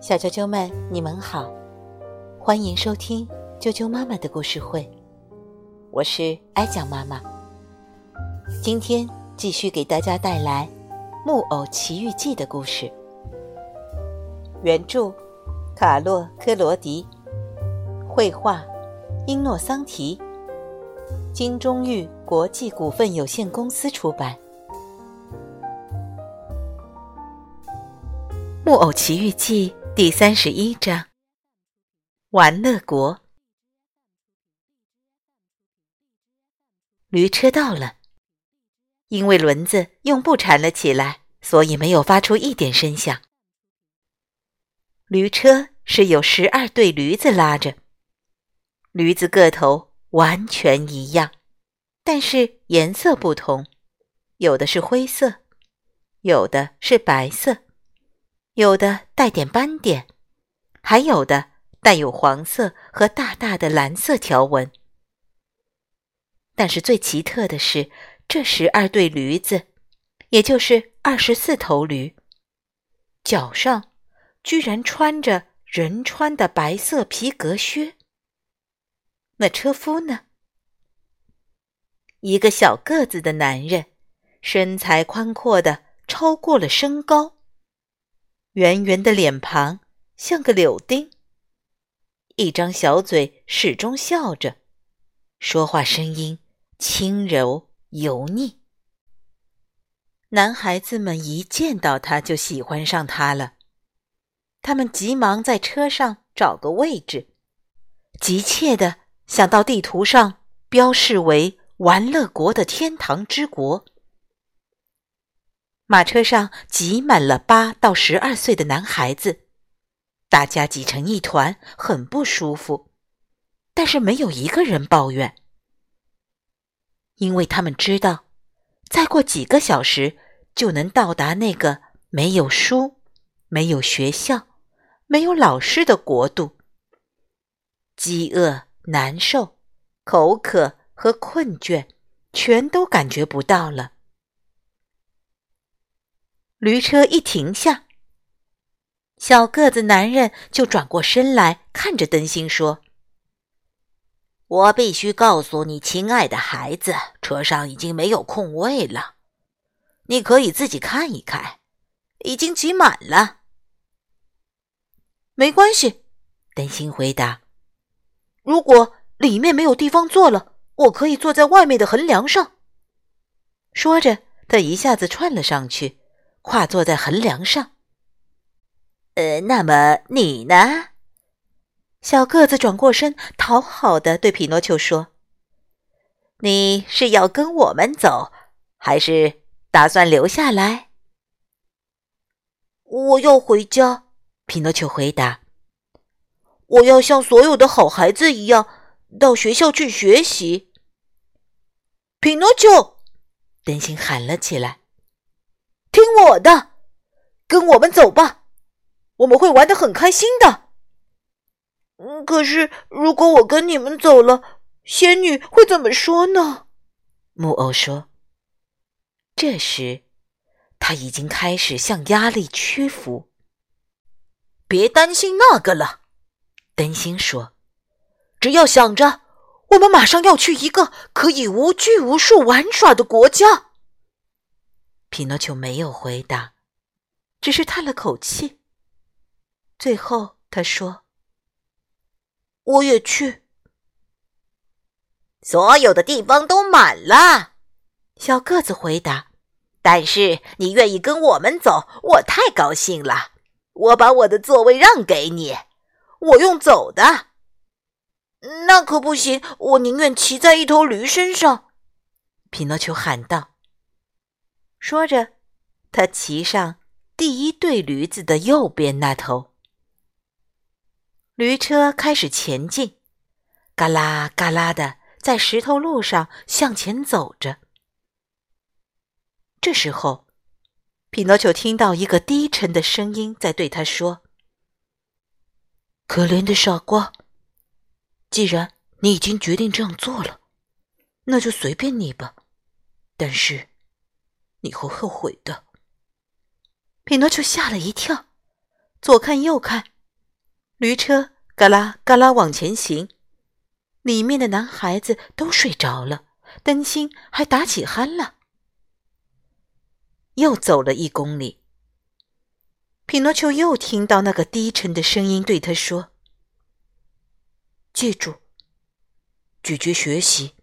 小啾啾们，你们好，欢迎收听啾啾妈妈的故事会，我是艾酱妈妈。今天继续给大家带来《木偶奇遇记》的故事。原著：卡洛·科罗迪，绘画：英诺桑提，金钟玉国际股份有限公司出版。《木偶奇遇记》第三十一章：玩乐国。驴车到了，因为轮子用布缠了起来，所以没有发出一点声响。驴车是有十二对驴子拉着，驴子个头完全一样，但是颜色不同，有的是灰色，有的是白色。有的带点斑点，还有的带有黄色和大大的蓝色条纹。但是最奇特的是，这十二对驴子，也就是二十四头驴，脚上居然穿着人穿的白色皮革靴。那车夫呢？一个小个子的男人，身材宽阔的超过了身高。圆圆的脸庞像个柳丁，一张小嘴始终笑着，说话声音轻柔油腻。男孩子们一见到他就喜欢上他了，他们急忙在车上找个位置，急切的想到地图上标示为玩乐国的天堂之国。马车上挤满了八到十二岁的男孩子，大家挤成一团，很不舒服。但是没有一个人抱怨，因为他们知道，再过几个小时就能到达那个没有书、没有学校、没有老师的国度。饥饿、难受、口渴和困倦，全都感觉不到了。驴车一停下，小个子男人就转过身来看着灯芯说：“我必须告诉你，亲爱的孩子，车上已经没有空位了。你可以自己看一看，已经挤满了。”“没关系。”灯芯回答，“如果里面没有地方坐了，我可以坐在外面的横梁上。”说着，他一下子窜了上去。跨坐在横梁上。呃，那么你呢？小个子转过身，讨好的对匹诺丘说：“你是要跟我们走，还是打算留下来？”我要回家。匹诺丘回答：“我要像所有的好孩子一样，到学校去学习。”匹诺丘，灯芯喊了起来。听我的，跟我们走吧，我们会玩的很开心的。嗯，可是如果我跟你们走了，仙女会怎么说呢？木偶说。这时，他已经开始向压力屈服。别担心那个了，灯芯说。只要想着，我们马上要去一个可以无拘无束玩耍的国家。匹诺丘没有回答，只是叹了口气。最后，他说：“我也去。”所有的地方都满了，小个子回答。但是你愿意跟我们走，我太高兴了。我把我的座位让给你，我用走的。那可不行，我宁愿骑在一头驴身上。”匹诺丘喊道。说着，他骑上第一对驴子的右边那头。驴车开始前进，嘎啦嘎啦的在石头路上向前走着。这时候，匹诺丘听到一个低沉的声音在对他说：“可怜的傻瓜，既然你已经决定这样做了，那就随便你吧。但是……”你会后悔的。匹诺丘吓了一跳，左看右看，驴车嘎啦嘎啦往前行，里面的男孩子都睡着了，灯芯还打起鼾了。又走了一公里，匹诺丘又听到那个低沉的声音对他说：“记住，拒绝学习，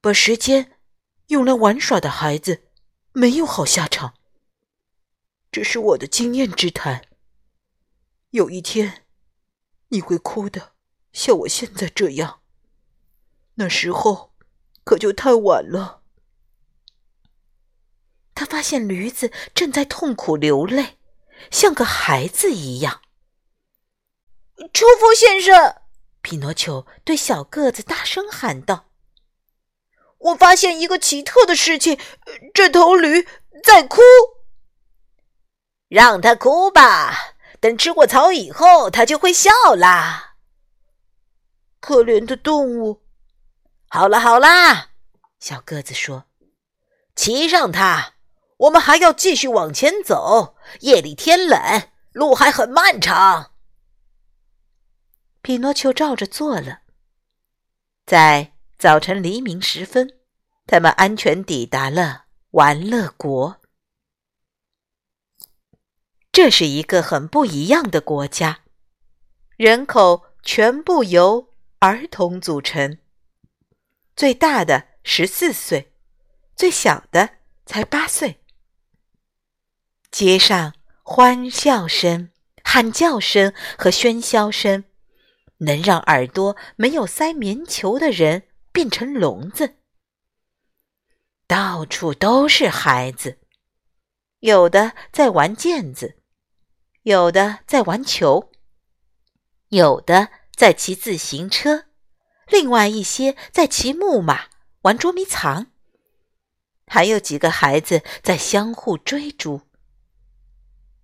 把时间用来玩耍的孩子没有好下场。这是我的经验之谈。”有一天，你会哭的，像我现在这样。那时候可就太晚了。他发现驴子正在痛苦流泪，像个孩子一样。车夫先生，匹诺丘对小个子大声喊道：“我发现一个奇特的事情，这头驴在哭。让它哭吧。”等吃过草以后，它就会笑啦。可怜的动物。好了好啦，小个子说：“骑上它，我们还要继续往前走。夜里天冷，路还很漫长。”匹诺丘照着做了。在早晨黎明时分，他们安全抵达了玩乐国。这是一个很不一样的国家，人口全部由儿童组成，最大的十四岁，最小的才八岁。街上欢笑声、喊叫声和喧嚣声，能让耳朵没有塞棉球的人变成聋子。到处都是孩子，有的在玩毽子。有的在玩球，有的在骑自行车，另外一些在骑木马、玩捉迷藏，还有几个孩子在相互追逐。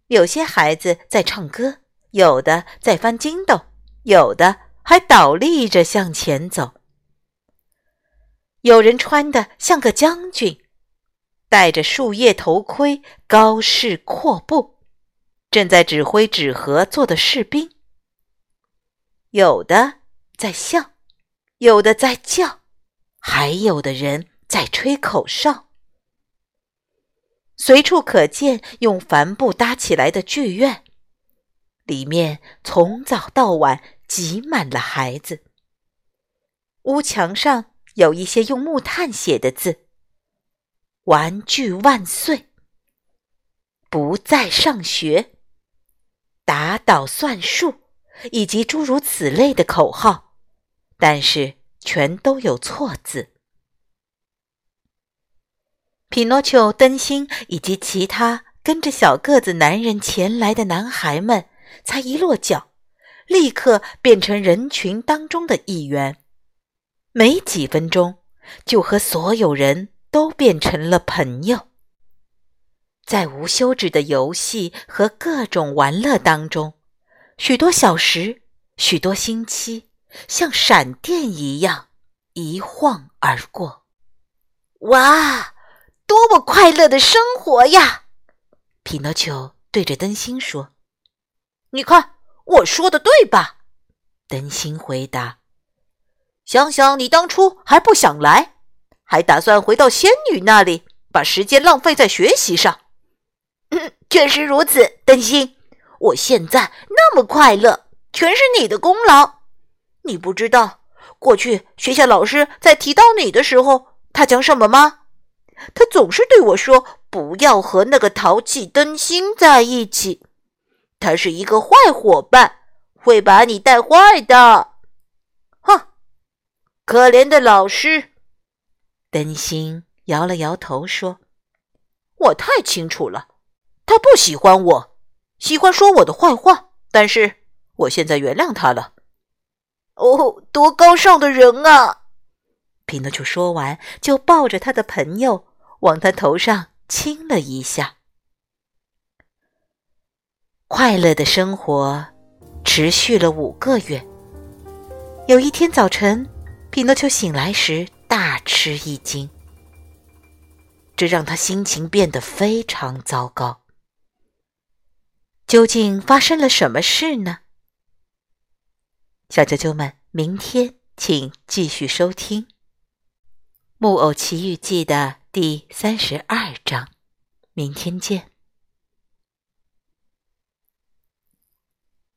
有些孩子在唱歌，有的在翻筋斗，有的还倒立着向前走。有人穿的像个将军，戴着树叶头盔，高士阔步。正在指挥纸盒做的士兵，有的在笑，有的在叫，还有的人在吹口哨。随处可见用帆布搭起来的剧院，里面从早到晚挤满了孩子。屋墙上有一些用木炭写的字：“玩具万岁，不再上学。”打倒算术，以及诸如此类的口号，但是全都有错字。匹诺丘、灯芯以及其他跟着小个子男人前来的男孩们，才一落脚，立刻变成人群当中的一员。没几分钟，就和所有人都变成了朋友。在无休止的游戏和各种玩乐当中，许多小时、许多星期，像闪电一样一晃而过。哇，多么快乐的生活呀！匹诺丘对着灯芯说：“你看，我说的对吧？”灯芯回答：“想想你当初还不想来，还打算回到仙女那里，把时间浪费在学习上。”确实如此，灯芯。我现在那么快乐，全是你的功劳。你不知道，过去学校老师在提到你的时候，他讲什么吗？他总是对我说：“不要和那个淘气灯芯在一起，他是一个坏伙伴，会把你带坏的。”可怜的老师。灯芯摇了摇头说：“我太清楚了。”他不喜欢我，喜欢说我的坏话。但是我现在原谅他了。哦，多高尚的人啊！匹诺丘说完，就抱着他的朋友往他头上亲了一下。快乐的生活持续了五个月。有一天早晨，匹诺丘醒来时大吃一惊，这让他心情变得非常糟糕。究竟发生了什么事呢？小啾啾们，明天请继续收听《木偶奇遇记》的第三十二章。明天见。